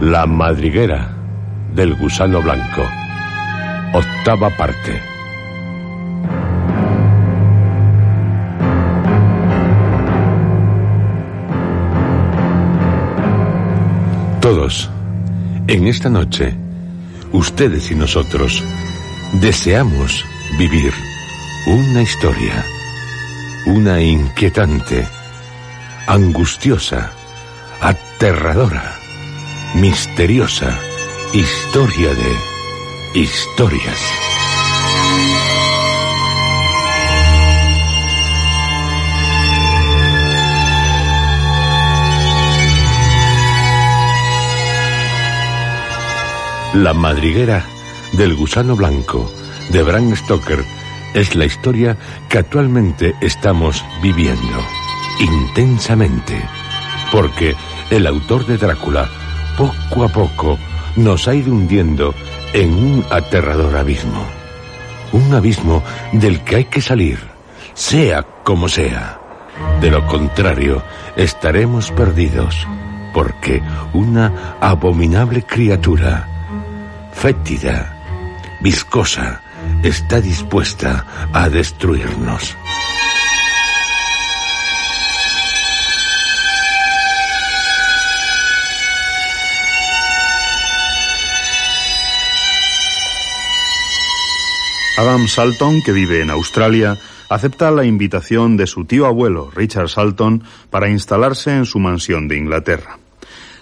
La madriguera del gusano blanco. Octava parte. Todos, en esta noche, ustedes y nosotros, deseamos vivir una historia, una inquietante, angustiosa, aterradora, misteriosa historia de historias. La madriguera del gusano blanco de Bram Stoker es la historia que actualmente estamos viviendo intensamente, porque el autor de Drácula poco a poco nos ha ido hundiendo en un aterrador abismo. Un abismo del que hay que salir, sea como sea. De lo contrario, estaremos perdidos, porque una abominable criatura, fétida, viscosa, está dispuesta a destruirnos. Adam Salton, que vive en Australia, acepta la invitación de su tío abuelo, Richard Salton, para instalarse en su mansión de Inglaterra.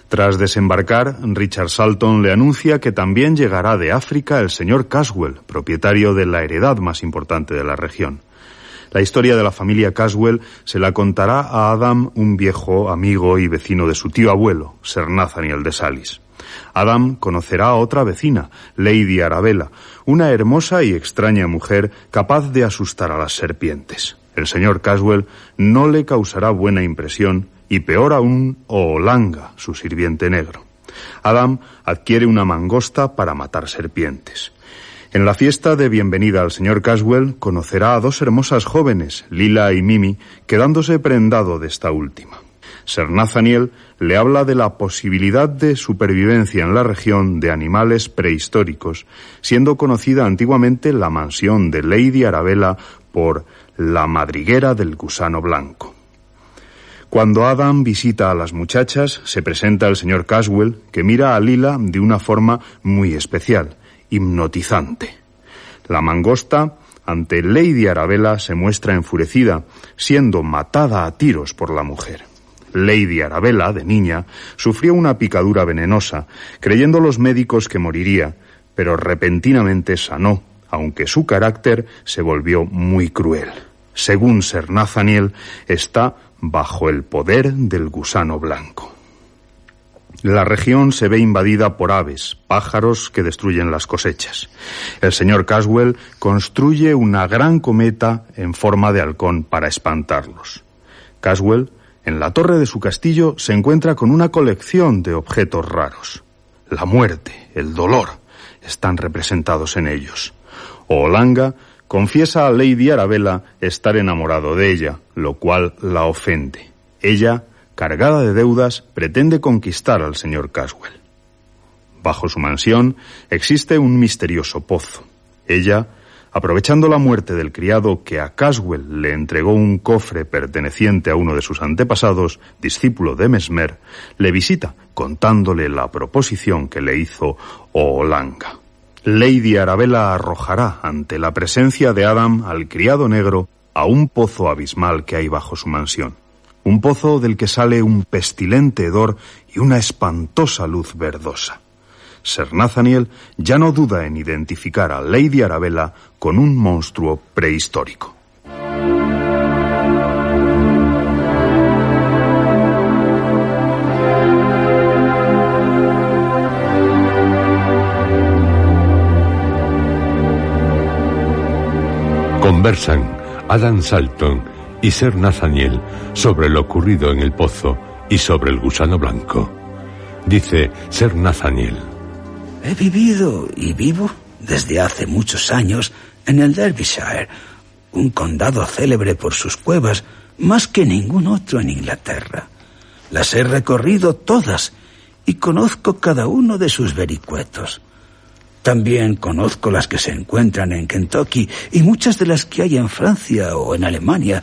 Tras desembarcar, Richard Salton le anuncia que también llegará de África el señor Caswell, propietario de la heredad más importante de la región. La historia de la familia Caswell se la contará a Adam, un viejo amigo y vecino de su tío abuelo, Sir Nathaniel de Salis. Adam conocerá a otra vecina, Lady Arabella, una hermosa y extraña mujer capaz de asustar a las serpientes. El señor Caswell no le causará buena impresión y peor aún Olanga, su sirviente negro. Adam adquiere una mangosta para matar serpientes. En la fiesta de bienvenida al señor Caswell conocerá a dos hermosas jóvenes, Lila y Mimi, quedándose prendado de esta última. Sir Nathaniel le habla de la posibilidad de supervivencia en la región de animales prehistóricos, siendo conocida antiguamente la mansión de Lady Arabella por la madriguera del gusano blanco. Cuando Adam visita a las muchachas, se presenta el señor Caswell, que mira a Lila de una forma muy especial, hipnotizante. La mangosta, ante Lady Arabella, se muestra enfurecida, siendo matada a tiros por la mujer. Lady Arabella, de niña, sufrió una picadura venenosa, creyendo los médicos que moriría, pero repentinamente sanó, aunque su carácter se volvió muy cruel. Según Sir Nathaniel, está bajo el poder del gusano blanco. La región se ve invadida por aves, pájaros que destruyen las cosechas. El señor Caswell construye una gran cometa en forma de halcón para espantarlos. Caswell en la torre de su castillo se encuentra con una colección de objetos raros. la muerte, el dolor, están representados en ellos. Olanga confiesa a Lady Arabella estar enamorado de ella, lo cual la ofende. Ella, cargada de deudas, pretende conquistar al señor Caswell. Bajo su mansión existe un misterioso pozo. Ella, aprovechando la muerte del criado que a Caswell le entregó un cofre perteneciente a uno de sus antepasados, discípulo de Mesmer, le visita contándole la proposición que le hizo Olanga. Lady Arabella arrojará ante la presencia de Adam al criado negro a un pozo abismal que hay bajo su mansión. Un pozo del que sale un pestilente hedor y una espantosa luz verdosa. Sir Nathaniel ya no duda en identificar a Lady Arabella con un monstruo prehistórico. Conversan Adam Salton y Sir Nathaniel sobre lo ocurrido en el pozo y sobre el gusano blanco. Dice Sir Nathaniel. He vivido y vivo desde hace muchos años en el Derbyshire, un condado célebre por sus cuevas, más que ningún otro en Inglaterra. Las he recorrido todas y conozco cada uno de sus vericuetos. También conozco las que se encuentran en Kentucky y muchas de las que hay en Francia o en Alemania.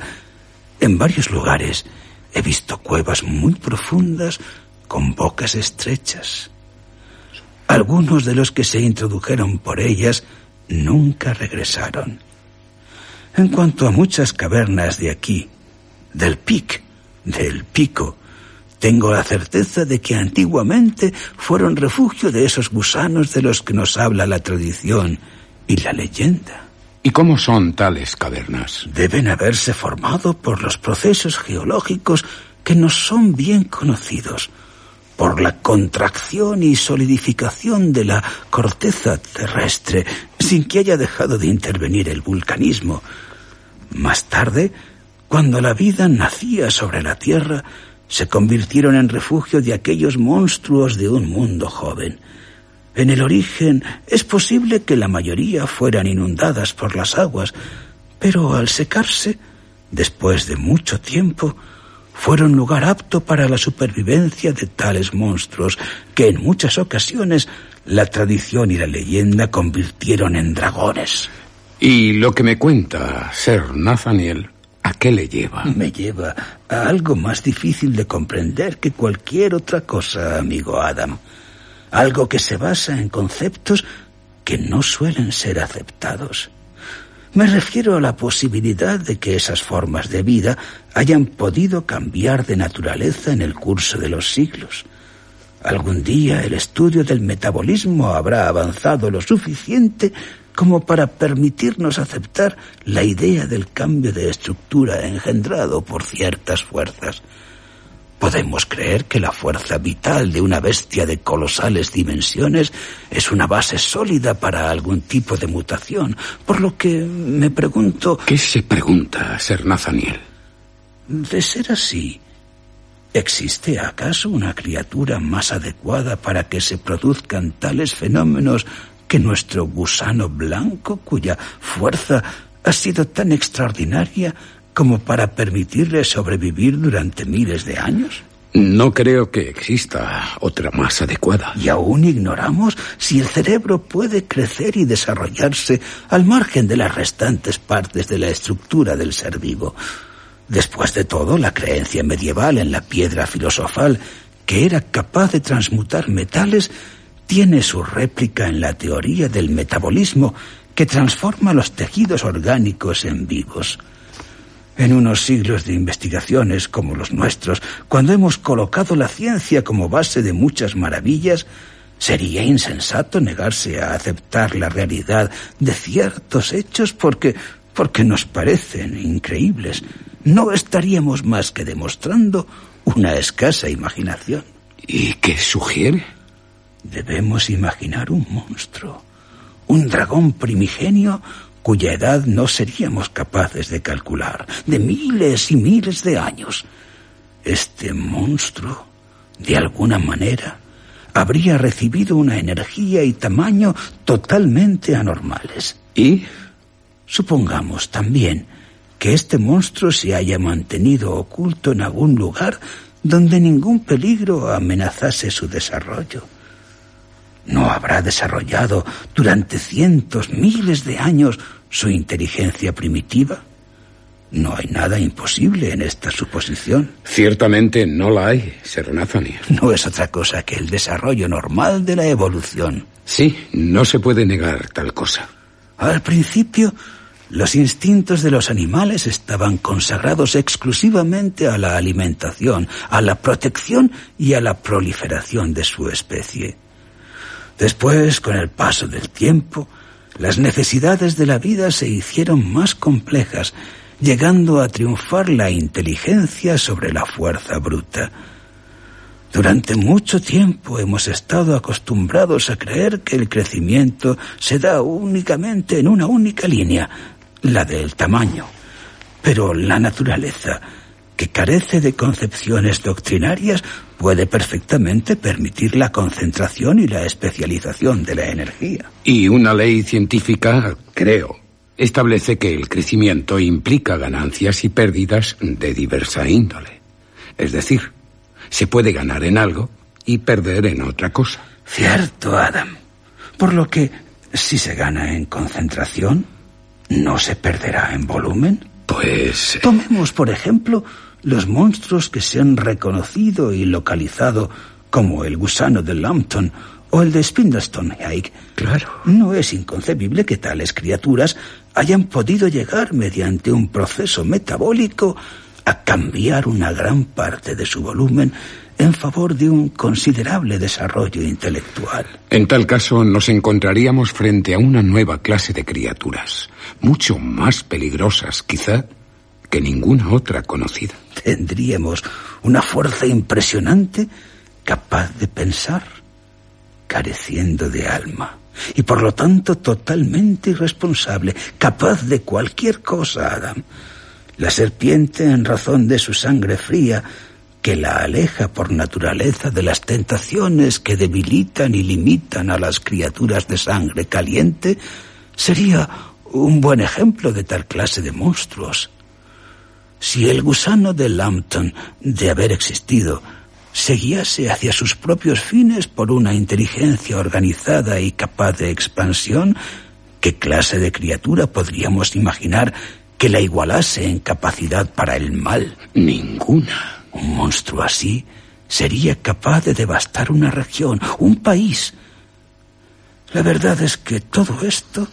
En varios lugares he visto cuevas muy profundas con bocas estrechas. Algunos de los que se introdujeron por ellas nunca regresaron. En cuanto a muchas cavernas de aquí, del pic, del pico, tengo la certeza de que antiguamente fueron refugio de esos gusanos de los que nos habla la tradición y la leyenda. ¿Y cómo son tales cavernas? Deben haberse formado por los procesos geológicos que nos son bien conocidos por la contracción y solidificación de la corteza terrestre, sin que haya dejado de intervenir el vulcanismo. Más tarde, cuando la vida nacía sobre la Tierra, se convirtieron en refugio de aquellos monstruos de un mundo joven. En el origen es posible que la mayoría fueran inundadas por las aguas, pero al secarse, después de mucho tiempo, fueron lugar apto para la supervivencia de tales monstruos que en muchas ocasiones la tradición y la leyenda convirtieron en dragones. Y lo que me cuenta Sir Nathaniel, ¿a qué le lleva? Me lleva a algo más difícil de comprender que cualquier otra cosa, amigo Adam. Algo que se basa en conceptos que no suelen ser aceptados. Me refiero a la posibilidad de que esas formas de vida hayan podido cambiar de naturaleza en el curso de los siglos. Algún día el estudio del metabolismo habrá avanzado lo suficiente como para permitirnos aceptar la idea del cambio de estructura engendrado por ciertas fuerzas. Podemos creer que la fuerza vital de una bestia de colosales dimensiones es una base sólida para algún tipo de mutación, por lo que me pregunto... ¿Qué se pregunta, Ser Nathaniel? De ser así, ¿existe acaso una criatura más adecuada para que se produzcan tales fenómenos que nuestro gusano blanco, cuya fuerza ha sido tan extraordinaria, como para permitirle sobrevivir durante miles de años? No creo que exista otra más adecuada. Y aún ignoramos si el cerebro puede crecer y desarrollarse al margen de las restantes partes de la estructura del ser vivo. Después de todo, la creencia medieval en la piedra filosofal, que era capaz de transmutar metales, tiene su réplica en la teoría del metabolismo, que transforma los tejidos orgánicos en vivos. En unos siglos de investigaciones como los nuestros, cuando hemos colocado la ciencia como base de muchas maravillas, sería insensato negarse a aceptar la realidad de ciertos hechos porque porque nos parecen increíbles. No estaríamos más que demostrando una escasa imaginación. ¿Y qué sugiere? Debemos imaginar un monstruo, un dragón primigenio cuya edad no seríamos capaces de calcular, de miles y miles de años. Este monstruo, de alguna manera, habría recibido una energía y tamaño totalmente anormales. ¿Y? Supongamos también que este monstruo se haya mantenido oculto en algún lugar donde ningún peligro amenazase su desarrollo. ¿No habrá desarrollado durante cientos, miles de años su inteligencia primitiva? No hay nada imposible en esta suposición. Ciertamente no la hay, Sir Nathaniel. No es otra cosa que el desarrollo normal de la evolución. Sí, no se puede negar tal cosa. Al principio, los instintos de los animales estaban consagrados exclusivamente a la alimentación, a la protección y a la proliferación de su especie. Después, con el paso del tiempo, las necesidades de la vida se hicieron más complejas llegando a triunfar la inteligencia sobre la fuerza bruta. Durante mucho tiempo hemos estado acostumbrados a creer que el crecimiento se da únicamente en una única línea, la del tamaño. Pero la naturaleza, que carece de concepciones doctrinarias, puede perfectamente permitir la concentración y la especialización de la energía. Y una ley científica, creo, establece que el crecimiento implica ganancias y pérdidas de diversa índole. Es decir, se puede ganar en algo y perder en otra cosa. Cierto, Adam. Por lo que, si se gana en concentración, ¿no se perderá en volumen? Pues... Tomemos, por ejemplo, los monstruos que se han reconocido y localizado como el gusano de Lambton o el de Spindlestone Claro. No es inconcebible que tales criaturas hayan podido llegar mediante un proceso metabólico a cambiar una gran parte de su volumen en favor de un considerable desarrollo intelectual. En tal caso, nos encontraríamos frente a una nueva clase de criaturas, mucho más peligrosas, quizá, que ninguna otra conocida. Tendríamos una fuerza impresionante capaz de pensar careciendo de alma y por lo tanto totalmente irresponsable, capaz de cualquier cosa, Adam. La serpiente, en razón de su sangre fría, que la aleja por naturaleza de las tentaciones que debilitan y limitan a las criaturas de sangre caliente, sería un buen ejemplo de tal clase de monstruos. Si el gusano de Lambton, de haber existido, se guiase hacia sus propios fines por una inteligencia organizada y capaz de expansión, ¿qué clase de criatura podríamos imaginar que la igualase en capacidad para el mal? Ninguna. Un monstruo así sería capaz de devastar una región, un país. La verdad es que todo esto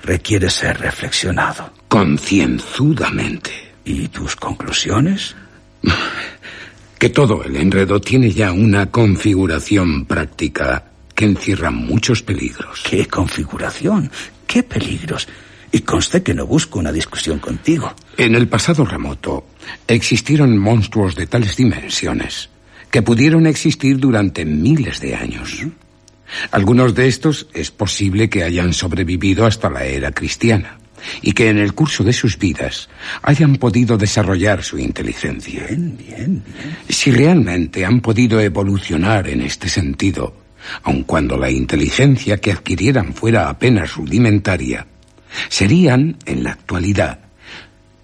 requiere ser reflexionado. Concienzudamente. ¿Y tus conclusiones? que todo el enredo tiene ya una configuración práctica que encierra muchos peligros. ¿Qué configuración? ¿Qué peligros? Y conste que no busco una discusión contigo. En el pasado remoto existieron monstruos de tales dimensiones que pudieron existir durante miles de años. Algunos de estos es posible que hayan sobrevivido hasta la era cristiana y que en el curso de sus vidas hayan podido desarrollar su inteligencia. Bien, bien, bien. Si realmente han podido evolucionar en este sentido, aun cuando la inteligencia que adquirieran fuera apenas rudimentaria, serían, en la actualidad,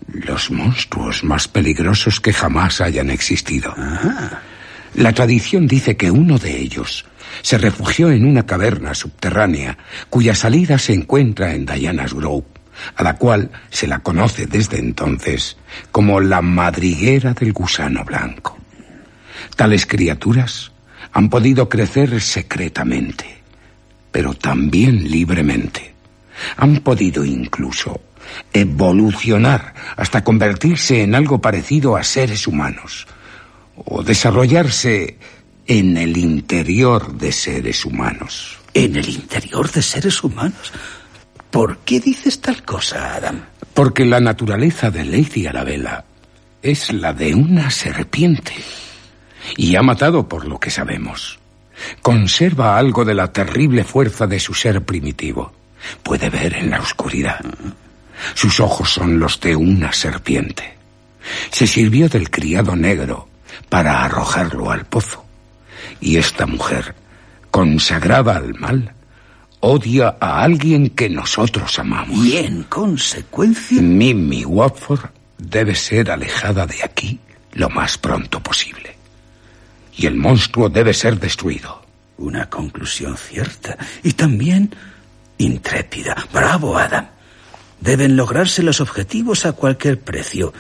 los monstruos más peligrosos que jamás hayan existido. La tradición dice que uno de ellos se refugió en una caverna subterránea cuya salida se encuentra en Diana's Grove a la cual se la conoce desde entonces como la madriguera del gusano blanco. Tales criaturas han podido crecer secretamente, pero también libremente. Han podido incluso evolucionar hasta convertirse en algo parecido a seres humanos o desarrollarse en el interior de seres humanos. ¿En el interior de seres humanos? ¿Por qué dices tal cosa, Adam? Porque la naturaleza de Lady Arabella es la de una serpiente. Y ha matado por lo que sabemos. Conserva algo de la terrible fuerza de su ser primitivo. Puede ver en la oscuridad. Sus ojos son los de una serpiente. Se sirvió del criado negro para arrojarlo al pozo. Y esta mujer consagrada al mal, odia a alguien que nosotros amamos. Y en consecuencia... Mimi Watford debe ser alejada de aquí lo más pronto posible. Y el monstruo debe ser destruido. Una conclusión cierta y también intrépida. Bravo, Adam. Deben lograrse los objetivos a cualquier precio.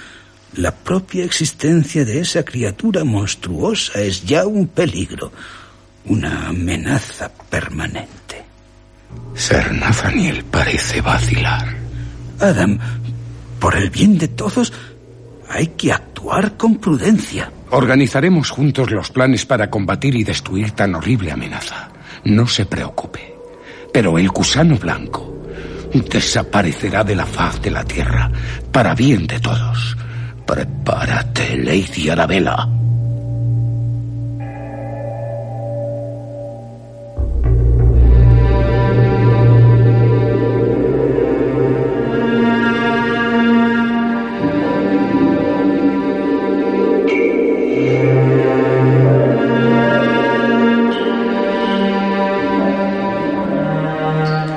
La propia existencia de esa criatura monstruosa es ya un peligro, una amenaza permanente. Ser Nathaniel parece vacilar. Adam, por el bien de todos, hay que actuar con prudencia. Organizaremos juntos los planes para combatir y destruir tan horrible amenaza. No se preocupe. Pero el gusano blanco desaparecerá de la faz de la tierra para bien de todos. Prepárate, Lady Arabella.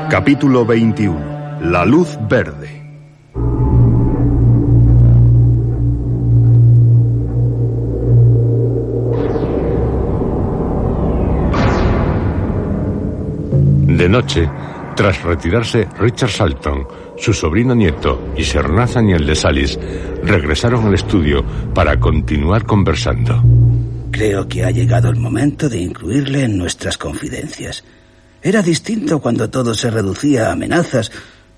Capítulo 21. La luz verde. De noche, tras retirarse Richard Salton, su sobrino nieto y Sir Nathaniel de Salis regresaron al estudio para continuar conversando. Creo que ha llegado el momento de incluirle en nuestras confidencias. Era distinto cuando todo se reducía a amenazas,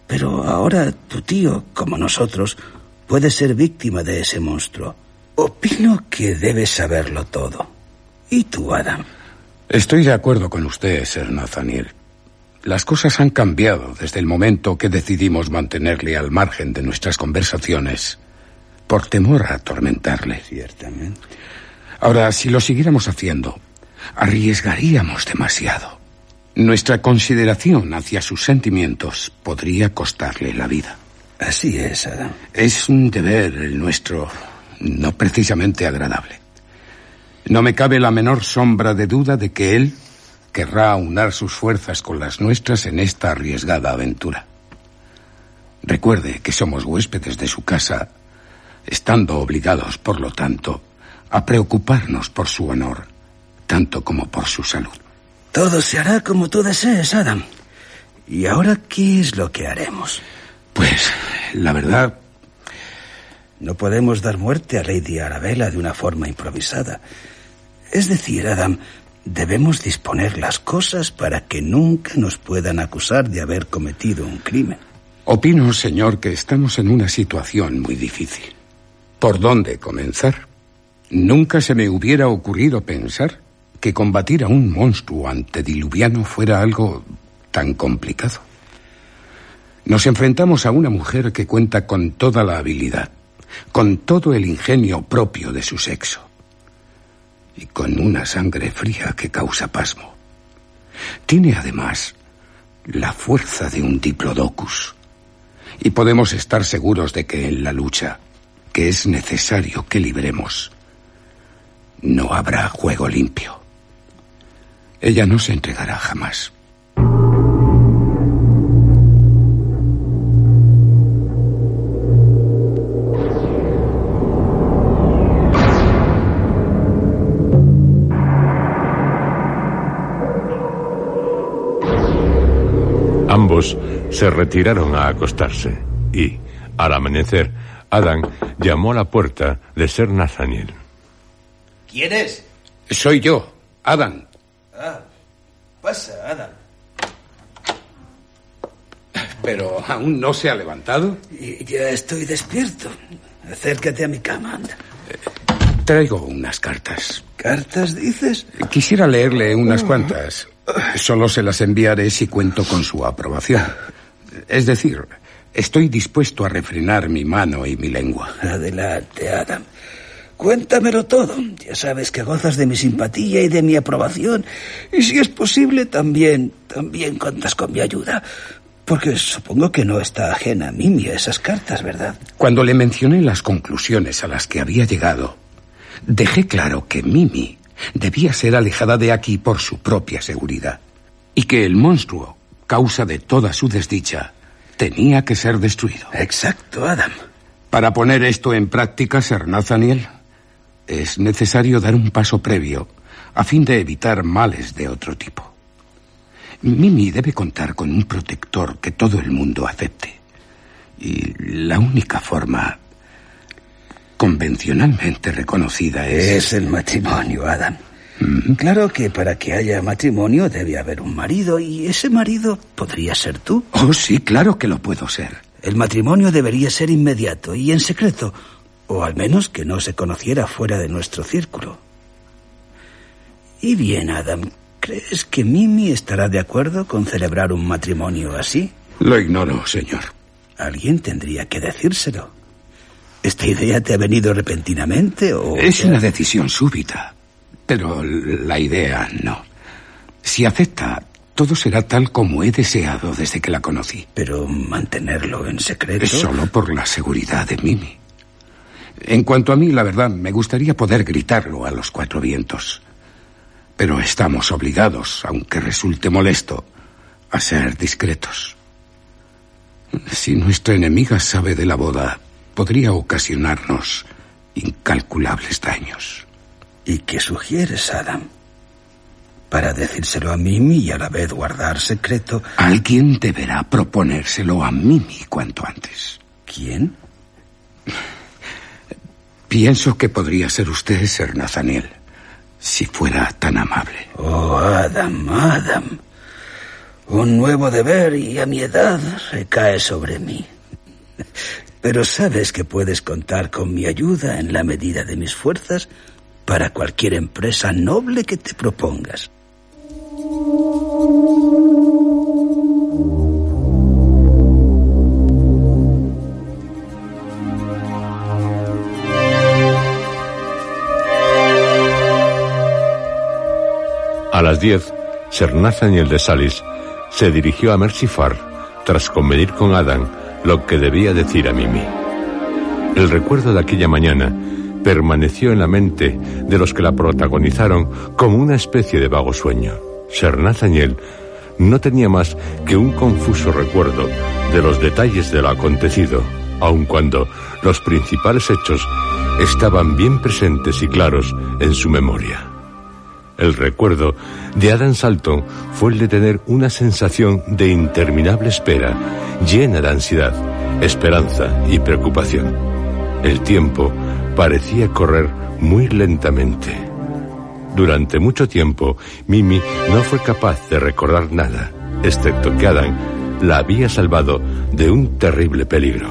pero ahora tu tío, como nosotros, puede ser víctima de ese monstruo. Opino que debes saberlo todo. ¿Y tú, Adam? Estoy de acuerdo con usted, Sir Nathaniel. Las cosas han cambiado desde el momento que decidimos mantenerle al margen de nuestras conversaciones por temor a atormentarle. Ciertamente. Ahora, si lo siguiéramos haciendo, arriesgaríamos demasiado. Nuestra consideración hacia sus sentimientos podría costarle la vida. Así es, Adam. Es un deber el nuestro, no precisamente agradable. No me cabe la menor sombra de duda de que él querrá aunar sus fuerzas con las nuestras en esta arriesgada aventura. Recuerde que somos huéspedes de su casa, estando obligados, por lo tanto, a preocuparnos por su honor, tanto como por su salud. Todo se hará como tú desees, Adam. ¿Y ahora qué es lo que haremos? Pues, la verdad, No podemos dar muerte a Lady Arabella de una forma improvisada. Es decir, Adam, debemos disponer las cosas para que nunca nos puedan acusar de haber cometido un crimen. opino, señor, que estamos en una situación muy difícil. ¿Por dónde comenzar? Nunca se me hubiera ocurrido pensar que combatir a un monstruo antediluviano fuera algo tan complicado. Nos enfrentamos a una mujer que cuenta con toda la habilidad, con todo el ingenio propio de su sexo y con una sangre fría que causa pasmo. Tiene además la fuerza de un diplodocus y podemos estar seguros de que en la lucha que es necesario que libremos no habrá juego limpio. Ella no se entregará jamás. Ambos se retiraron a acostarse y, al amanecer, Adam llamó a la puerta de Ser Nathaniel. ¿Quién es? Soy yo, Adam. Ah, pasa, Adam. Pero aún no se ha levantado. Y ya estoy despierto. Acércate a mi cama, anda. Traigo unas cartas. ¿Cartas dices? Quisiera leerle unas cuantas. Solo se las enviaré si cuento con su aprobación. Es decir, estoy dispuesto a refrenar mi mano y mi lengua. Adelante, Adam. Cuéntamelo todo. Ya sabes que gozas de mi simpatía y de mi aprobación. Y si es posible, también, también cuentas con mi ayuda. Porque supongo que no está ajena a Mimi a esas cartas, ¿verdad? Cuando le mencioné las conclusiones a las que había llegado, dejé claro que Mimi debía ser alejada de aquí por su propia seguridad. Y que el monstruo, causa de toda su desdicha, tenía que ser destruido. Exacto, Adam. Para poner esto en práctica, Sir Nathaniel, es necesario dar un paso previo a fin de evitar males de otro tipo. Mimi debe contar con un protector que todo el mundo acepte. Y la única forma convencionalmente reconocida es... Es el matrimonio, Adam. Claro que para que haya matrimonio debe haber un marido y ese marido podría ser tú. Oh, sí, claro que lo puedo ser. El matrimonio debería ser inmediato y en secreto, o al menos que no se conociera fuera de nuestro círculo. Y bien, Adam, ¿crees que Mimi estará de acuerdo con celebrar un matrimonio así? Lo ignoro, señor. Alguien tendría que decírselo. ¿Esta idea te ha venido repentinamente o...? Es una decisión súbita, pero la idea no. Si acepta, todo será tal como he deseado desde que la conocí. Pero mantenerlo en secreto... Es solo por la seguridad de Mimi. En cuanto a mí, la verdad, me gustaría poder gritarlo a los cuatro vientos. Pero estamos obligados, aunque resulte molesto, a ser discretos. Si nuestra enemiga sabe de la boda, podría ocasionarnos incalculables daños. ¿Y qué sugieres, Adam? Para decírselo a Mimi y a la vez guardar secreto. Alguien deberá proponérselo a Mimi cuanto antes. ¿Quién? Pienso que podría ser usted, Ser Nathaniel, si fuera tan amable. Oh, Adam, Adam. Un nuevo deber y a mi edad recae sobre mí. Pero sabes que puedes contar con mi ayuda en la medida de mis fuerzas para cualquier empresa noble que te propongas. A las 10, Sir Nathaniel de Salis se dirigió a Mercifar tras convenir con Adam lo que debía decir a Mimi. El recuerdo de aquella mañana permaneció en la mente de los que la protagonizaron como una especie de vago sueño. Sir Nathaniel no tenía más que un confuso recuerdo de los detalles de lo acontecido, aun cuando los principales hechos estaban bien presentes y claros en su memoria. El recuerdo de Adam Salton fue el de tener una sensación de interminable espera, llena de ansiedad, esperanza y preocupación. El tiempo parecía correr muy lentamente. Durante mucho tiempo, Mimi no fue capaz de recordar nada, excepto que Adam la había salvado de un terrible peligro.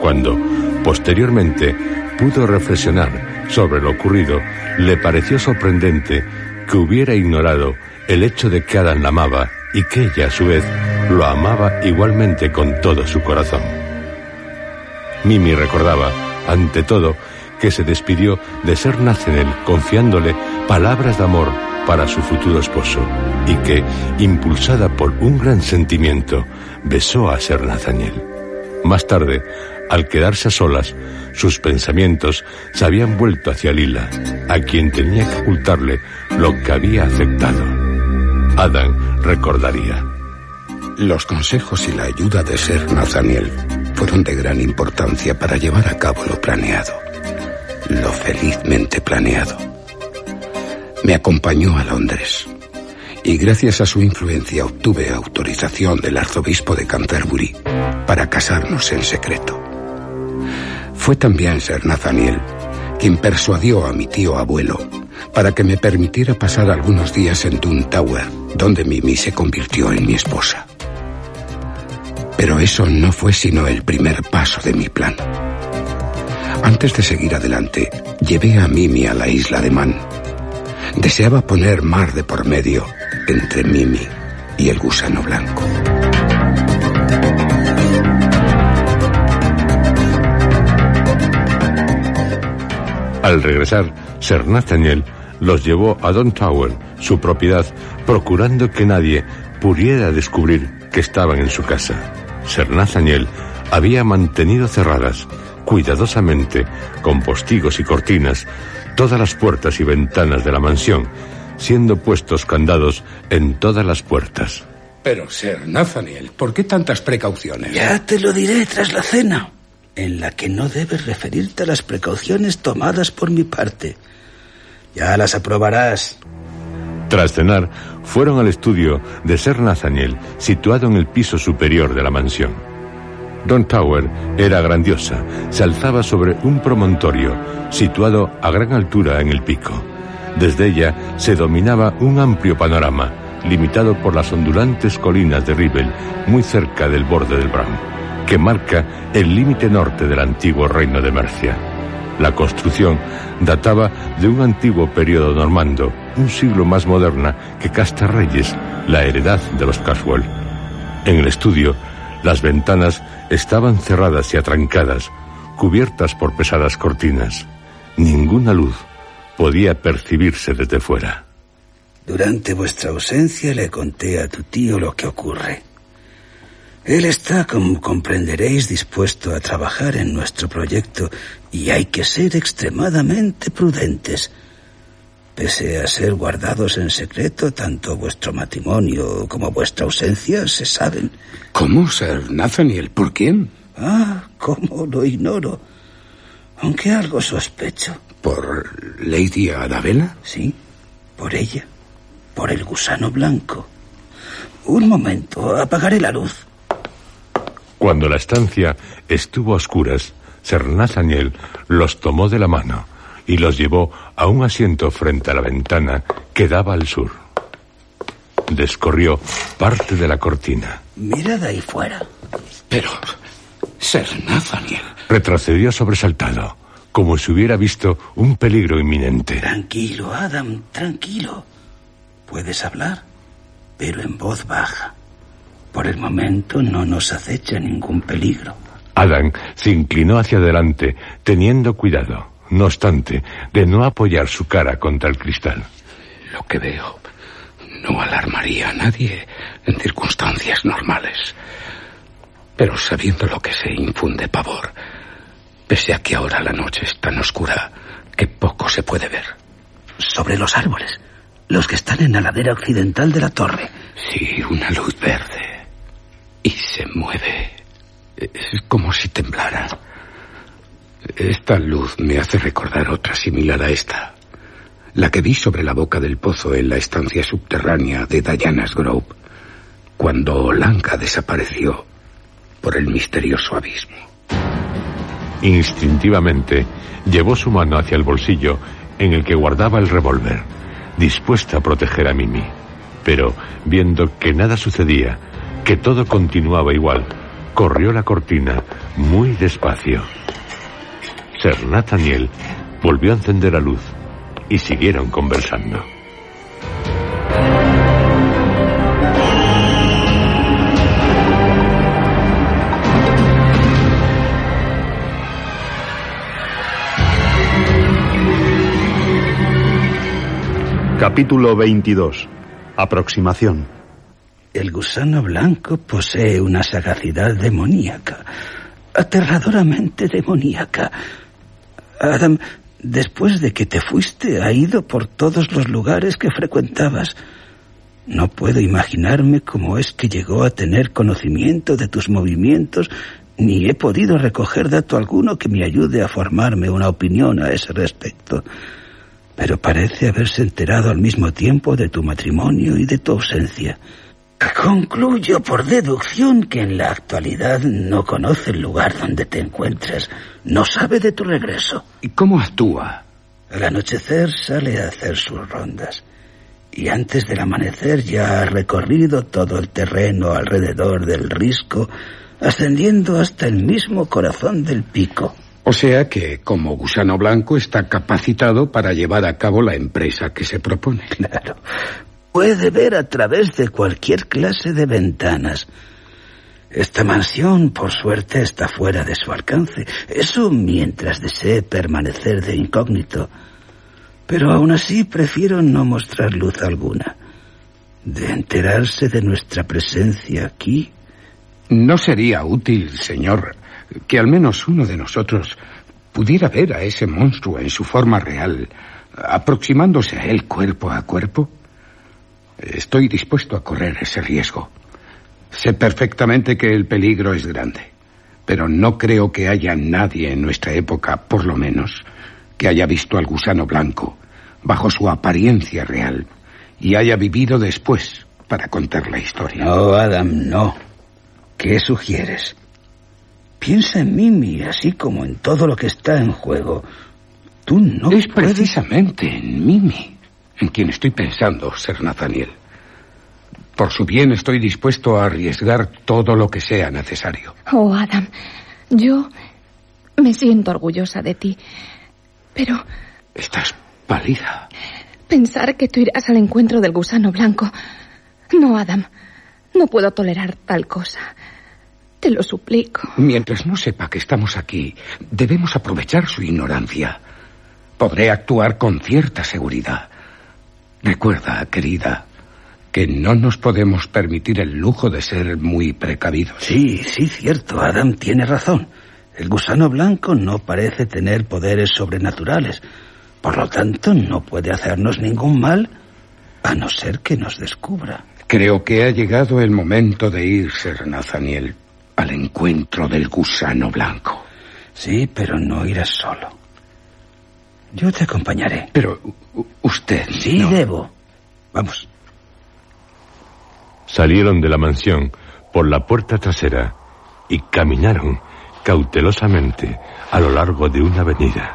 Cuando, posteriormente, pudo reflexionar sobre lo ocurrido, le pareció sorprendente que hubiera ignorado el hecho de que Adam la amaba y que ella, a su vez, lo amaba igualmente con todo su corazón. Mimi recordaba, ante todo, que se despidió de Ser Nathaniel confiándole palabras de amor para su futuro esposo y que, impulsada por un gran sentimiento, besó a Ser Nathaniel. Más tarde, al quedarse a solas, sus pensamientos se habían vuelto hacia Lila, a quien tenía que ocultarle lo que había aceptado. Adam recordaría. Los consejos y la ayuda de Ser Nathaniel fueron de gran importancia para llevar a cabo lo planeado, lo felizmente planeado. Me acompañó a Londres y gracias a su influencia obtuve autorización del arzobispo de Canterbury para casarnos en secreto. Fue también Ser Nathaniel quien persuadió a mi tío abuelo para que me permitiera pasar algunos días en Doon Tower, donde Mimi se convirtió en mi esposa. Pero eso no fue sino el primer paso de mi plan. Antes de seguir adelante, llevé a Mimi a la isla de Man. Deseaba poner mar de por medio entre Mimi y el gusano blanco. Al regresar, Sir Nathaniel los llevó a Don Tower, su propiedad, procurando que nadie pudiera descubrir que estaban en su casa. Sir Nathaniel había mantenido cerradas cuidadosamente, con postigos y cortinas, todas las puertas y ventanas de la mansión, siendo puestos candados en todas las puertas. Pero, Sir Nathaniel, ¿por qué tantas precauciones? Ya te lo diré tras la cena, en la que no debes referirte a las precauciones tomadas por mi parte. Ya las aprobarás. Tras cenar, fueron al estudio de Sir Nathaniel, situado en el piso superior de la mansión. Don Tower era grandiosa, se alzaba sobre un promontorio, situado a gran altura en el pico. Desde ella se dominaba un amplio panorama, limitado por las ondulantes colinas de Ribble, muy cerca del borde del Bram, que marca el límite norte del antiguo reino de Mercia. La construcción databa de un antiguo periodo normando, un siglo más moderna que Reyes, la heredad de los Caswell. En el estudio, las ventanas estaban cerradas y atrancadas, cubiertas por pesadas cortinas. Ninguna luz podía percibirse desde fuera. Durante vuestra ausencia le conté a tu tío lo que ocurre. Él está, como comprenderéis, dispuesto a trabajar en nuestro proyecto y hay que ser extremadamente prudentes. Pese a ser guardados en secreto, tanto vuestro matrimonio como vuestra ausencia se saben. ¿Cómo, Sir Nathaniel? ¿Por quién? Ah, cómo lo ignoro. Aunque algo sospecho. ¿Por Lady Arabella? Sí, por ella. Por el gusano blanco. Un momento, apagaré la luz. Cuando la estancia estuvo a oscuras, Sir Nathaniel los tomó de la mano y los llevó a un asiento frente a la ventana que daba al sur. Descorrió parte de la cortina. Mirad ahí fuera. Pero, Sir Nathaniel. Retrocedió sobresaltado, como si hubiera visto un peligro inminente. Tranquilo, Adam, tranquilo. Puedes hablar, pero en voz baja. Por el momento no nos acecha ningún peligro. Adam se inclinó hacia adelante, teniendo cuidado no obstante, de no apoyar su cara contra el cristal. Lo que veo no alarmaría a nadie en circunstancias normales. Pero sabiendo lo que se infunde pavor, pese a que ahora la noche es tan oscura que poco se puede ver. Sobre los árboles, los que están en la ladera occidental de la torre. Sí, una luz verde. Y se mueve. Es como si temblara. Esta luz me hace recordar otra similar a esta. La que vi sobre la boca del pozo en la estancia subterránea de Diana's Grove, cuando Lanka desapareció por el misterioso abismo. Instintivamente llevó su mano hacia el bolsillo en el que guardaba el revólver, dispuesta a proteger a Mimi. Pero, viendo que nada sucedía, que todo continuaba igual, corrió la cortina muy despacio. Sir Nathaniel volvió a encender la luz y siguieron conversando. Capítulo 22. Aproximación. El gusano blanco posee una sagacidad demoníaca, aterradoramente demoníaca. Adam, después de que te fuiste, ha ido por todos los lugares que frecuentabas. No puedo imaginarme cómo es que llegó a tener conocimiento de tus movimientos, ni he podido recoger dato alguno que me ayude a formarme una opinión a ese respecto. Pero parece haberse enterado al mismo tiempo de tu matrimonio y de tu ausencia. Concluyo por deducción que en la actualidad no conoce el lugar donde te encuentras, no sabe de tu regreso. ¿Y cómo actúa? Al anochecer sale a hacer sus rondas y antes del amanecer ya ha recorrido todo el terreno alrededor del risco, ascendiendo hasta el mismo corazón del pico. O sea que, como gusano blanco, está capacitado para llevar a cabo la empresa que se propone. Claro, Puede ver a través de cualquier clase de ventanas. Esta mansión, por suerte, está fuera de su alcance. Eso mientras desee permanecer de incógnito. Pero aún así prefiero no mostrar luz alguna. De enterarse de nuestra presencia aquí. No sería útil, señor, que al menos uno de nosotros pudiera ver a ese monstruo en su forma real, aproximándose a él cuerpo a cuerpo? Estoy dispuesto a correr ese riesgo. Sé perfectamente que el peligro es grande, pero no creo que haya nadie en nuestra época, por lo menos, que haya visto al gusano blanco bajo su apariencia real y haya vivido después para contar la historia. No, Adam, no. ¿Qué sugieres? Piensa en Mimi, así como en todo lo que está en juego. Tú no Es precisamente en Mimi en quien estoy pensando, Sir Nathaniel. Por su bien estoy dispuesto a arriesgar todo lo que sea necesario. Oh, Adam, yo me siento orgullosa de ti. Pero... Estás pálida. Pensar que tú irás al encuentro del gusano blanco. No, Adam. No puedo tolerar tal cosa. Te lo suplico. Mientras no sepa que estamos aquí, debemos aprovechar su ignorancia. Podré actuar con cierta seguridad. Recuerda, querida, que no nos podemos permitir el lujo de ser muy precavidos. Sí, sí, cierto. Adam tiene razón. El gusano blanco no parece tener poderes sobrenaturales. Por lo tanto, no puede hacernos ningún mal a no ser que nos descubra. Creo que ha llegado el momento de ir, Sir Nathaniel, al encuentro del gusano blanco. Sí, pero no irás solo. Yo te acompañaré. Pero usted. Sí, debo. Vamos. Salieron de la mansión por la puerta trasera y caminaron cautelosamente a lo largo de una avenida.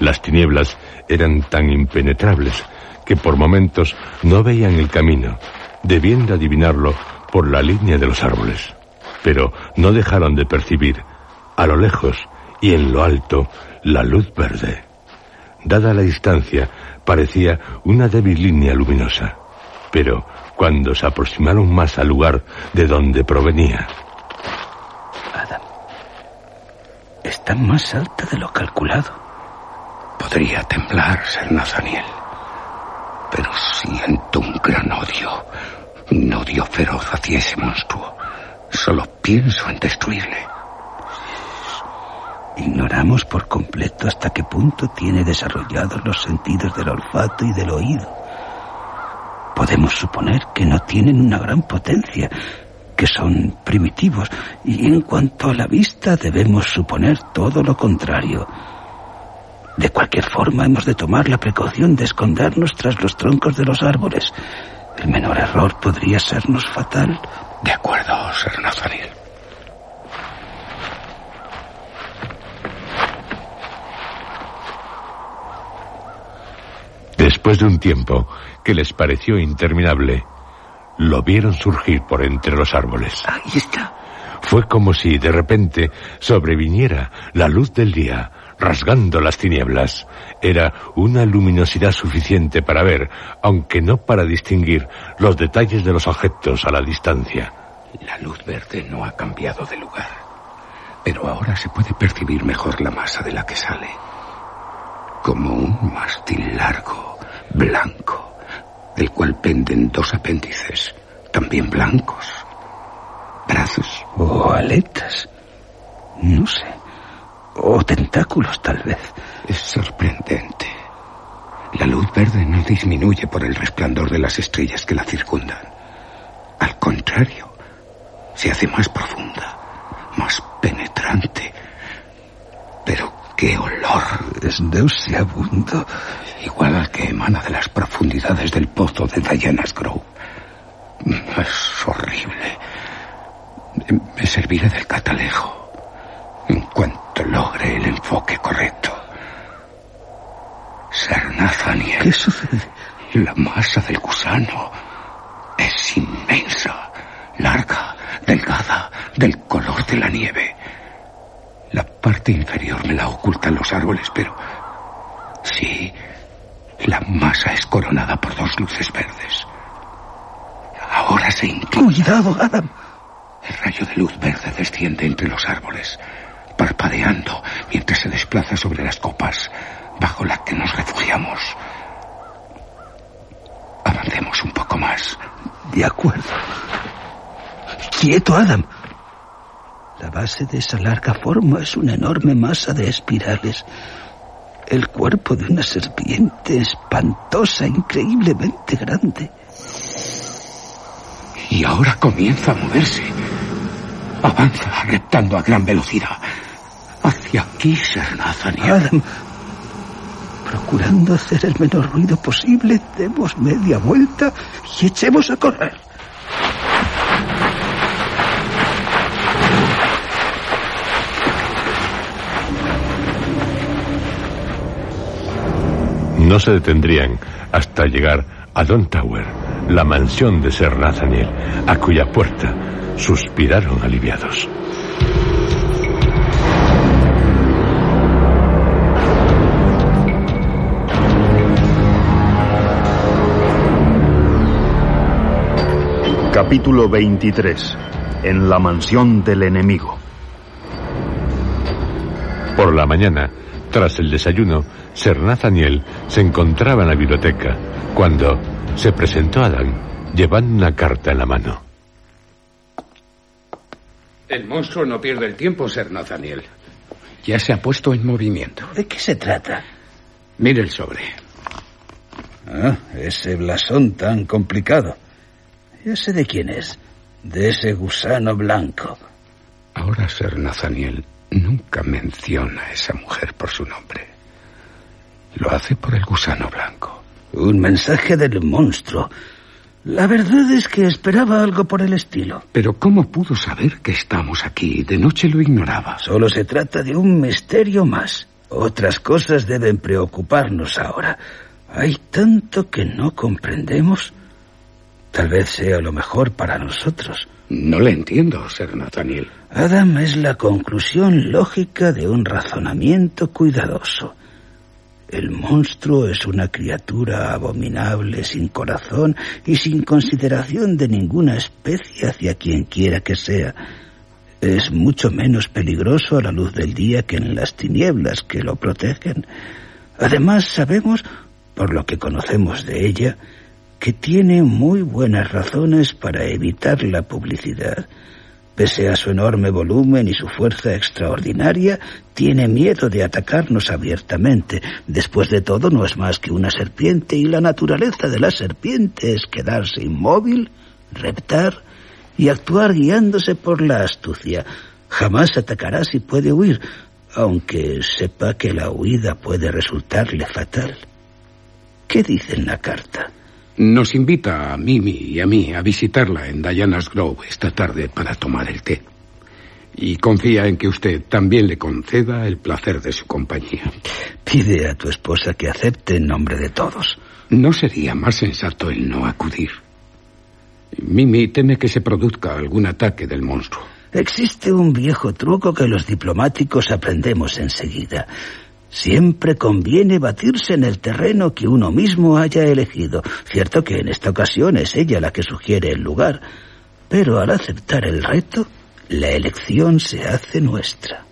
Las tinieblas eran tan impenetrables que por momentos no veían el camino, debiendo adivinarlo por la línea de los árboles. Pero no dejaron de percibir, a lo lejos y en lo alto, la luz verde. Dada la distancia, parecía una débil línea luminosa. Pero cuando se aproximaron más al lugar de donde provenía. Adam, está más alta de lo calculado. Podría temblar, Ser Nathaniel. Pero siento un gran odio. Un odio feroz hacia ese monstruo. Solo pienso en destruirle. Ignoramos por completo hasta qué punto tiene desarrollados los sentidos del olfato y del oído. Podemos suponer que no tienen una gran potencia, que son primitivos, y en cuanto a la vista debemos suponer todo lo contrario. De cualquier forma, hemos de tomar la precaución de escondernos tras los troncos de los árboles. El menor error podría sernos fatal. De acuerdo, Sir Nathaniel. Después de un tiempo que les pareció interminable, lo vieron surgir por entre los árboles. Ahí está. Fue como si de repente sobreviniera la luz del día, rasgando las tinieblas. Era una luminosidad suficiente para ver, aunque no para distinguir los detalles de los objetos a la distancia. La luz verde no ha cambiado de lugar, pero ahora se puede percibir mejor la masa de la que sale. Como un mástil largo, blanco, del cual penden dos apéndices, también blancos. Brazos. O aletas. No sé. O tentáculos, tal vez. Es sorprendente. La luz verde no disminuye por el resplandor de las estrellas que la circundan. Al contrario, se hace más profunda, más penetrante. Qué olor. Es nauseabundo. Igual al que emana de las profundidades del pozo de Diana's Grove. Es horrible. Me serviré del catalejo en cuanto logre el enfoque correcto. Ser Nathaniel. ¿Qué sucede? La masa del gusano es inmensa, larga, delgada, del color de la nieve. La parte inferior me la ocultan los árboles, pero sí, la masa es coronada por dos luces verdes. Ahora se inclina. Cuidado, Adam. El rayo de luz verde desciende entre los árboles, parpadeando mientras se desplaza sobre las copas bajo las que nos refugiamos. Avancemos un poco más. De acuerdo. Quieto, Adam. La base de esa larga forma es una enorme masa de espirales. El cuerpo de una serpiente espantosa, increíblemente grande. Y ahora comienza a moverse. Avanza, reptando a gran velocidad. Hacia aquí, Sir Nathaniel. Adam, procurando hacer el menor ruido posible, demos media vuelta y echemos a correr. No se detendrían hasta llegar a Don Tower, la mansión de Sir Nathaniel, a cuya puerta suspiraron aliviados. Capítulo 23. En la mansión del enemigo. Por la mañana, tras el desayuno, Sir Nathaniel se encontraba en la biblioteca cuando se presentó Adam llevando una carta en la mano. El monstruo no pierde el tiempo, Sir Nathaniel. Ya se ha puesto en movimiento. ¿De qué se trata? Mire el sobre. Ah, ese blasón tan complicado. ¿Ese de quién es? De ese gusano blanco. Ahora Sir Nathaniel nunca menciona a esa mujer por su nombre. Lo hace por el gusano blanco. Un mensaje del monstruo. La verdad es que esperaba algo por el estilo. Pero ¿cómo pudo saber que estamos aquí? De noche lo ignoraba. Solo se trata de un misterio más. Otras cosas deben preocuparnos ahora. Hay tanto que no comprendemos. Tal vez sea lo mejor para nosotros. No le entiendo, Sir Nathaniel. Adam es la conclusión lógica de un razonamiento cuidadoso. El monstruo es una criatura abominable, sin corazón y sin consideración de ninguna especie hacia quien quiera que sea. Es mucho menos peligroso a la luz del día que en las tinieblas que lo protegen. Además, sabemos, por lo que conocemos de ella, que tiene muy buenas razones para evitar la publicidad. Pese a su enorme volumen y su fuerza extraordinaria, tiene miedo de atacarnos abiertamente. Después de todo, no es más que una serpiente y la naturaleza de la serpiente es quedarse inmóvil, reptar y actuar guiándose por la astucia. Jamás atacará si puede huir, aunque sepa que la huida puede resultarle fatal. ¿Qué dice en la carta? Nos invita a Mimi y a mí a visitarla en Diana's Grove esta tarde para tomar el té. Y confía en que usted también le conceda el placer de su compañía. Pide a tu esposa que acepte en nombre de todos. ¿No sería más sensato el no acudir? Mimi teme que se produzca algún ataque del monstruo. Existe un viejo truco que los diplomáticos aprendemos enseguida. Siempre conviene batirse en el terreno que uno mismo haya elegido. Cierto que en esta ocasión es ella la que sugiere el lugar, pero al aceptar el reto, la elección se hace nuestra.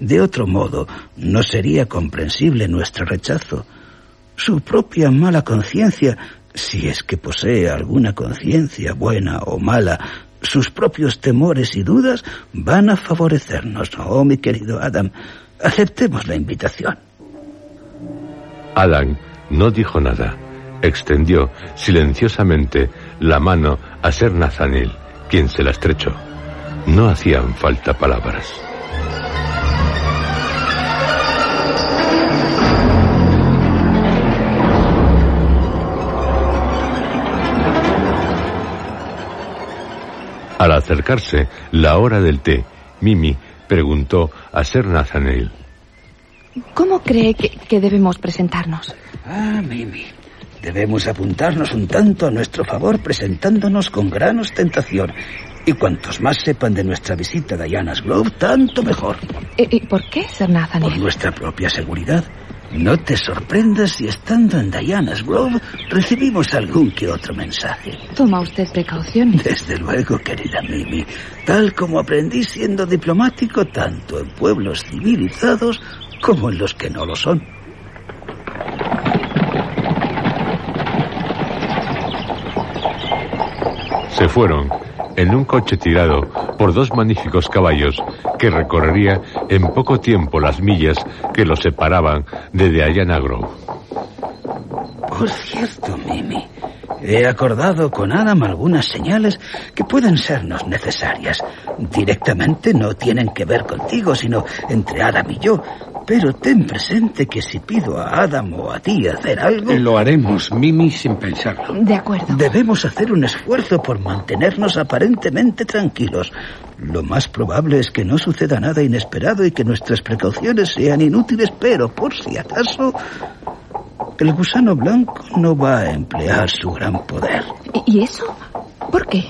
De otro modo, no sería comprensible nuestro rechazo. Su propia mala conciencia, si es que posee alguna conciencia buena o mala, sus propios temores y dudas van a favorecernos. Oh, mi querido Adam, aceptemos la invitación. Adam no dijo nada. Extendió silenciosamente la mano a Ser Nathaniel, quien se la estrechó. No hacían falta palabras. Al acercarse la hora del té, Mimi preguntó a Ser Nathaniel. ¿Cómo cree que, que debemos presentarnos? Ah, Mimi. Debemos apuntarnos un tanto a nuestro favor presentándonos con gran ostentación. Y cuantos más sepan de nuestra visita a Diana's Grove, tanto mejor. ¿Y, y por qué, Sir Por Nathaniel? nuestra propia seguridad. No te sorprendas si estando en Diana's Grove recibimos algún que otro mensaje. Toma usted precauciones. Desde luego, querida Mimi, tal como aprendí siendo diplomático tanto en pueblos civilizados como en los que no lo son. Se fueron en un coche tirado por dos magníficos caballos que recorrería en poco tiempo las millas que los separaban de Diana Grove. Por cierto, Mimi, he acordado con Adam algunas señales que pueden sernos necesarias. Directamente no tienen que ver contigo, sino entre Adam y yo. Pero ten presente que si pido a Adam o a ti hacer algo... Lo haremos, Mimi, sin pensarlo. De acuerdo. Debemos hacer un esfuerzo por mantenernos aparentemente tranquilos. Lo más probable es que no suceda nada inesperado y que nuestras precauciones sean inútiles, pero por si acaso, el gusano blanco no va a emplear su gran poder. ¿Y eso? ¿Por qué?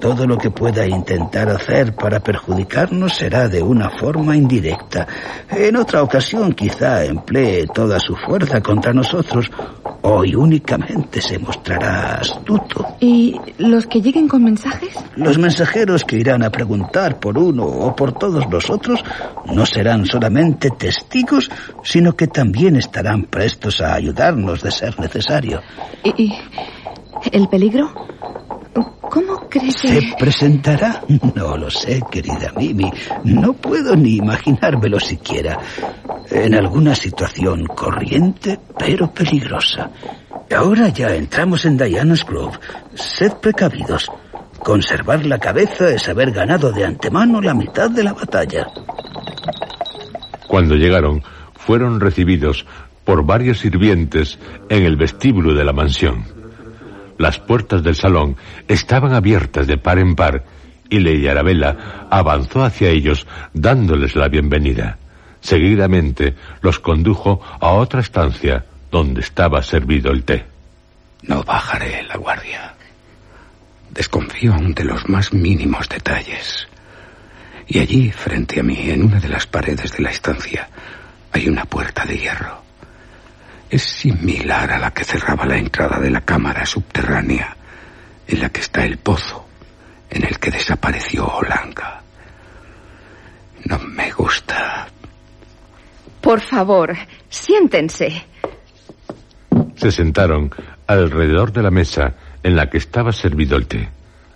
Todo lo que pueda intentar hacer para perjudicarnos será de una forma indirecta. En otra ocasión quizá emplee toda su fuerza contra nosotros. Hoy únicamente se mostrará astuto. ¿Y los que lleguen con mensajes? Los mensajeros que irán a preguntar por uno o por todos nosotros no serán solamente testigos, sino que también estarán prestos a ayudarnos de ser necesario. ¿Y, y el peligro? ¿Cómo crees que...? ¿Se presentará? No lo sé, querida Mimi. No puedo ni imaginármelo siquiera. En alguna situación corriente, pero peligrosa. Ahora ya entramos en Diana's Grove. Sed precavidos. Conservar la cabeza es haber ganado de antemano la mitad de la batalla. Cuando llegaron, fueron recibidos por varios sirvientes en el vestíbulo de la mansión. Las puertas del salón estaban abiertas de par en par y Lady Arabella avanzó hacia ellos dándoles la bienvenida. Seguidamente los condujo a otra estancia donde estaba servido el té. No bajaré la guardia. Desconfío aún de los más mínimos detalles. Y allí, frente a mí, en una de las paredes de la estancia, hay una puerta de hierro. Es similar a la que cerraba la entrada de la cámara subterránea en la que está el pozo en el que desapareció Olanga. No me gusta. Por favor, siéntense. Se sentaron alrededor de la mesa en la que estaba servido el té.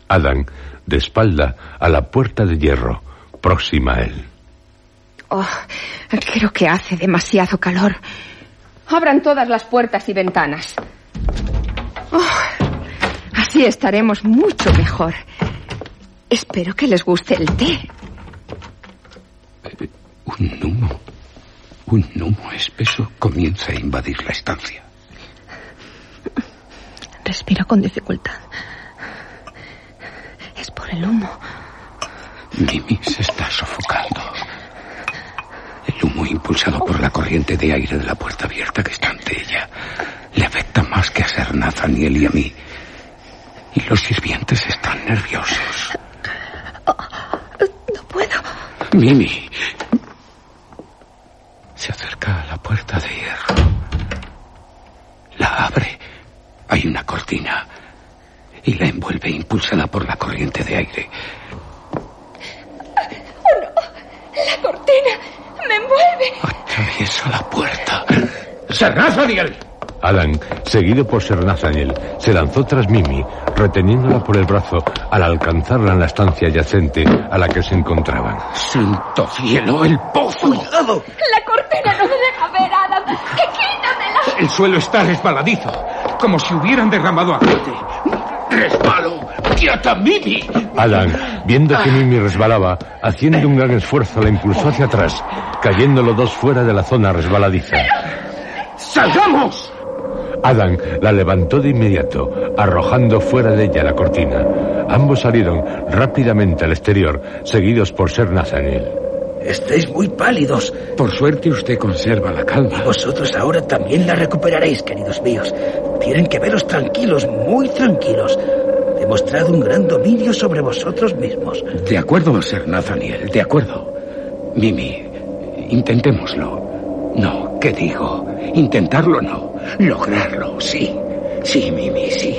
Adam, de espalda a la puerta de hierro, próxima a él. Oh, creo que hace demasiado calor. Abran todas las puertas y ventanas. Oh, así estaremos mucho mejor. Espero que les guste el té. Un humo. Un humo espeso comienza a invadir la estancia. Respiro con dificultad. Es por el humo. Mimi se está sofocando. El humo impulsado por la corriente de aire de la puerta abierta que está ante ella le afecta más que a Ser Nathaniel y a mí. Y los sirvientes están nerviosos. No puedo. Mimi. Se acerca a la puerta de hierro. La abre. Hay una cortina. Y la envuelve impulsada por la corriente de aire. ¡Oh, no! ¡La cortina! ¡Me envuelve! Atraviesa la puerta. ¡Ser Nathaniel! Alan, seguido por Sir Nathaniel, se lanzó tras Mimi, reteniéndola por el brazo al alcanzarla en la estancia adyacente a la que se encontraban. ¡Santo cielo, el pozo! ¡Cuidado! ¡La cortina no me deja ver, Adam! ¡Que quítamela! El suelo está resbaladizo, como si hubieran derramado aceite. ¡Resbalo! ¡Quieta, Mimi! Alan, viendo que Mimi resbalaba, haciendo un gran esfuerzo, la impulsó hacia atrás, cayendo los dos fuera de la zona resbaladiza. ¡Salgamos! Adam la levantó de inmediato, arrojando fuera de ella la cortina. Ambos salieron rápidamente al exterior, seguidos por Ser Nathaniel. Estáis muy pálidos. Por suerte usted conserva la calma. Vosotros ahora también la recuperaréis, queridos míos. Tienen que veros tranquilos, muy tranquilos. Demostrad un gran dominio sobre vosotros mismos. De acuerdo, Ser Nathaniel, de acuerdo. Mimi, intentémoslo. No, ¿qué digo? Intentarlo no. Lograrlo, sí. Sí, Mimi, sí.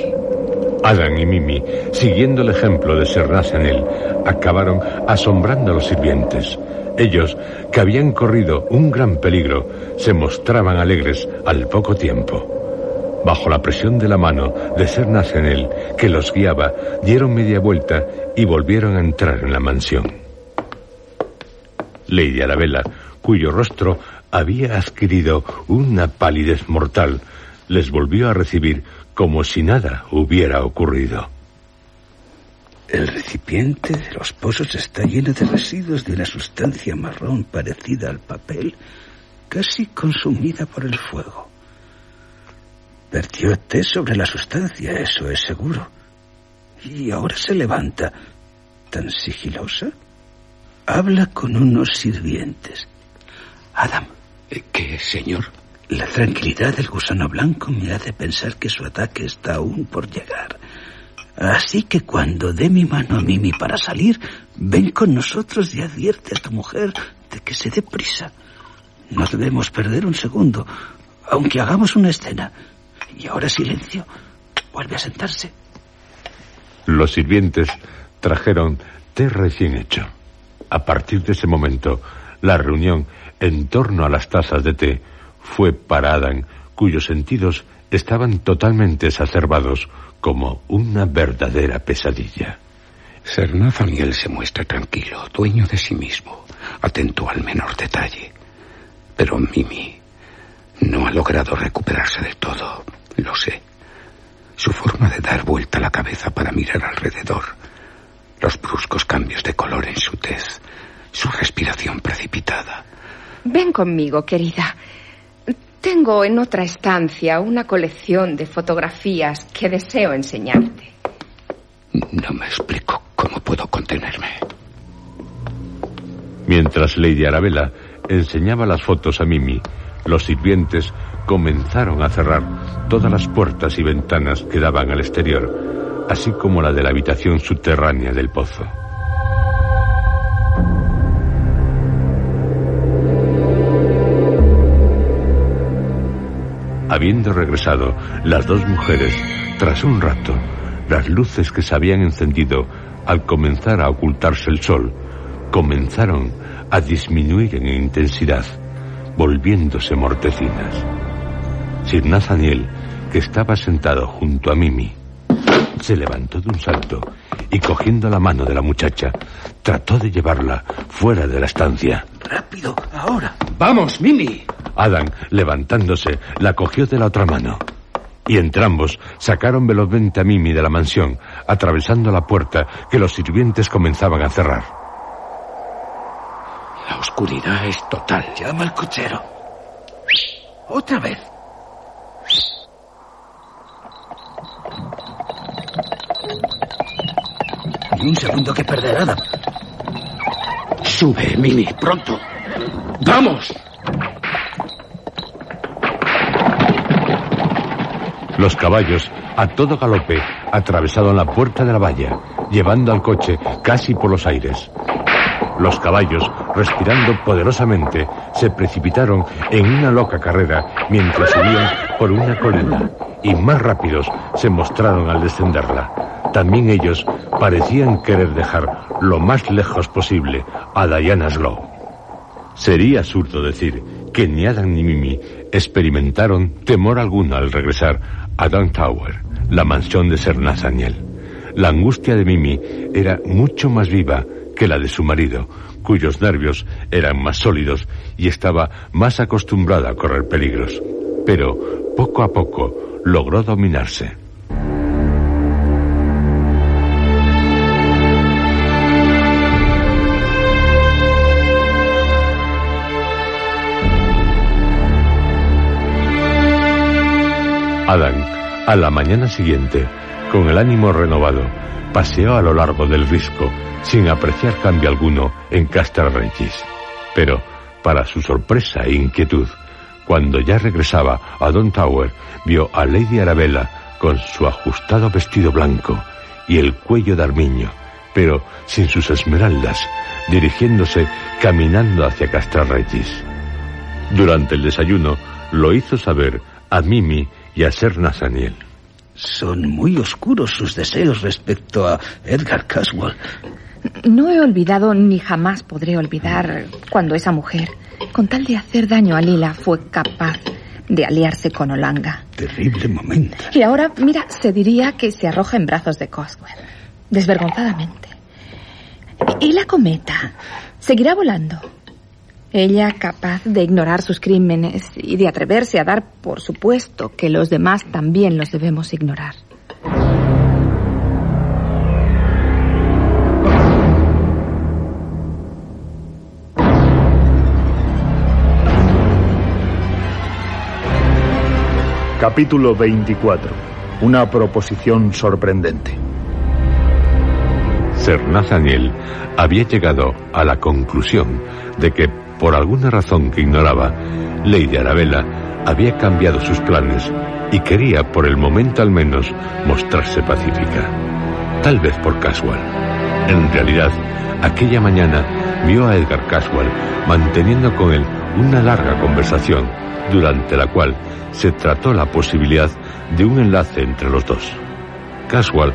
Adam y Mimi, siguiendo el ejemplo de Ser Nathaniel, acabaron asombrando a los sirvientes. Ellos, que habían corrido un gran peligro, se mostraban alegres al poco tiempo. Bajo la presión de la mano de Ser Nathaniel, que los guiaba, dieron media vuelta y volvieron a entrar en la mansión. Lady Arabella, cuyo rostro había adquirido una palidez mortal, les volvió a recibir como si nada hubiera ocurrido. El recipiente de los pozos está lleno de residuos de una sustancia marrón parecida al papel, casi consumida por el fuego. Vertió té sobre la sustancia, eso es seguro. Y ahora se levanta, tan sigilosa. Habla con unos sirvientes. Adam. Eh, ¿Qué, señor? La tranquilidad del gusano blanco me hace pensar que su ataque está aún por llegar. Así que cuando dé mi mano a Mimi para salir, ven con nosotros y advierte a tu mujer de que se dé prisa. No debemos perder un segundo, aunque hagamos una escena. Y ahora silencio. Vuelve a sentarse. Los sirvientes trajeron té recién hecho. A partir de ese momento, la reunión en torno a las tazas de té fue para Adán, cuyos sentidos estaban totalmente exacerbados como una verdadera pesadilla. Ser Nathaniel se muestra tranquilo, dueño de sí mismo, atento al menor detalle. Pero Mimi no ha logrado recuperarse de todo, lo sé. Su forma de dar vuelta la cabeza para mirar alrededor, los bruscos cambios de color en su tez, su respiración precipitada. Ven conmigo, querida. Tengo en otra estancia una colección de fotografías que deseo enseñarte. No me explico cómo puedo contenerme. Mientras Lady Arabella enseñaba las fotos a Mimi, los sirvientes comenzaron a cerrar todas las puertas y ventanas que daban al exterior, así como la de la habitación subterránea del pozo. Habiendo regresado las dos mujeres, tras un rato, las luces que se habían encendido al comenzar a ocultarse el sol comenzaron a disminuir en intensidad, volviéndose mortecinas. Sir Nathaniel, que estaba sentado junto a Mimi, se levantó de un salto y cogiendo la mano de la muchacha, trató de llevarla fuera de la estancia. Rápido, ahora. Vamos, Mimi. Adam, levantándose, la cogió de la otra mano. Y entrambos sacaron velozmente a Mimi de la mansión, atravesando la puerta que los sirvientes comenzaban a cerrar. La oscuridad es total. Llama al cochero. Otra vez. Ni un segundo que perder, Adam. Sube, Mimi, pronto. ¡Vamos! Los caballos, a todo galope, atravesaron la puerta de la valla, llevando al coche casi por los aires. Los caballos, respirando poderosamente, se precipitaron en una loca carrera mientras subían por una colina, y más rápidos se mostraron al descenderla. También ellos parecían querer dejar lo más lejos posible a Diana Slow. Sería absurdo decir que ni Adam ni Mimi experimentaron temor alguno al regresar a Down Tower, la mansión de Ser Nathaniel. La angustia de Mimi era mucho más viva que la de su marido, cuyos nervios eran más sólidos y estaba más acostumbrada a correr peligros. Pero, poco a poco, logró dominarse. Adam, a la mañana siguiente, con el ánimo renovado, paseó a lo largo del risco sin apreciar cambio alguno en Castle Regis. Pero, para su sorpresa e inquietud, cuando ya regresaba a Don Tower, vio a Lady Arabella con su ajustado vestido blanco y el cuello de armiño, pero sin sus esmeraldas, dirigiéndose caminando hacia Castle Regis. Durante el desayuno lo hizo saber a Mimi y a Ser Nathaniel. Son muy oscuros sus deseos respecto a Edgar Caswell. No he olvidado ni jamás podré olvidar cuando esa mujer, con tal de hacer daño a Lila, fue capaz de aliarse con Olanga. Terrible momento. Y ahora, mira, se diría que se arroja en brazos de Coswell. Desvergonzadamente. ¿Y la cometa? ¿Seguirá volando? Ella capaz de ignorar sus crímenes y de atreverse a dar por supuesto que los demás también los debemos ignorar. Capítulo 24. Una proposición sorprendente. Sir Nathaniel había llegado a la conclusión de que, por alguna razón que ignoraba, Lady Arabella había cambiado sus planes y quería, por el momento al menos, mostrarse pacífica. Tal vez por Caswell. En realidad, aquella mañana vio a Edgar Caswell manteniendo con él una larga conversación, durante la cual se trató la posibilidad de un enlace entre los dos. Caswell,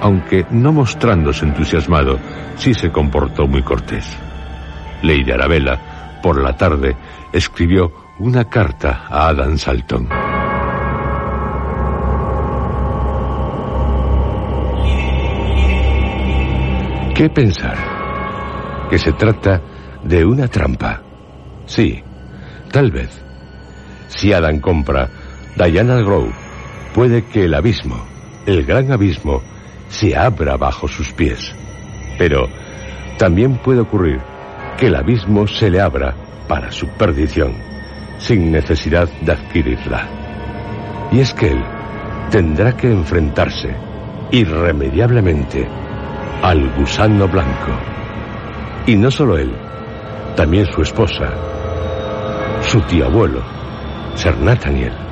aunque no mostrándose entusiasmado, sí se comportó muy cortés. Lady Arabella, por la tarde, escribió una carta a Adam Salton. ¿Qué pensar? Que se trata de una trampa. Sí, tal vez. Si Adam compra Diana Grove, puede que el abismo, el gran abismo, se abra bajo sus pies. Pero también puede ocurrir que el abismo se le abra para su perdición, sin necesidad de adquirirla. Y es que él tendrá que enfrentarse irremediablemente al gusano blanco. Y no solo él, también su esposa, su tío abuelo, Sir Nathaniel.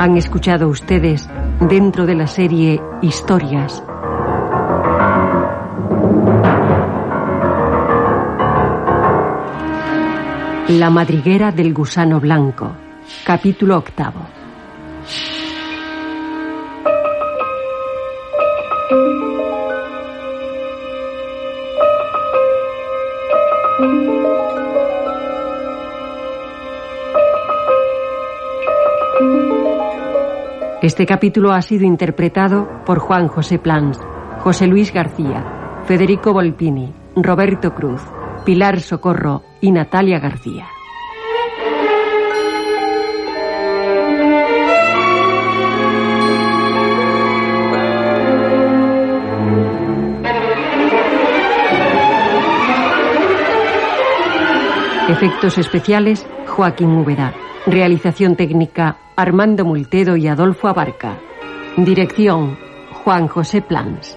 Han escuchado ustedes dentro de la serie Historias. La madriguera del gusano blanco, capítulo octavo. Este capítulo ha sido interpretado por Juan José Plans, José Luis García, Federico Volpini, Roberto Cruz, Pilar Socorro y Natalia García. Efectos especiales, Joaquín Úbeda. Realización técnica, Armando Multedo y Adolfo Abarca. Dirección, Juan José Plans.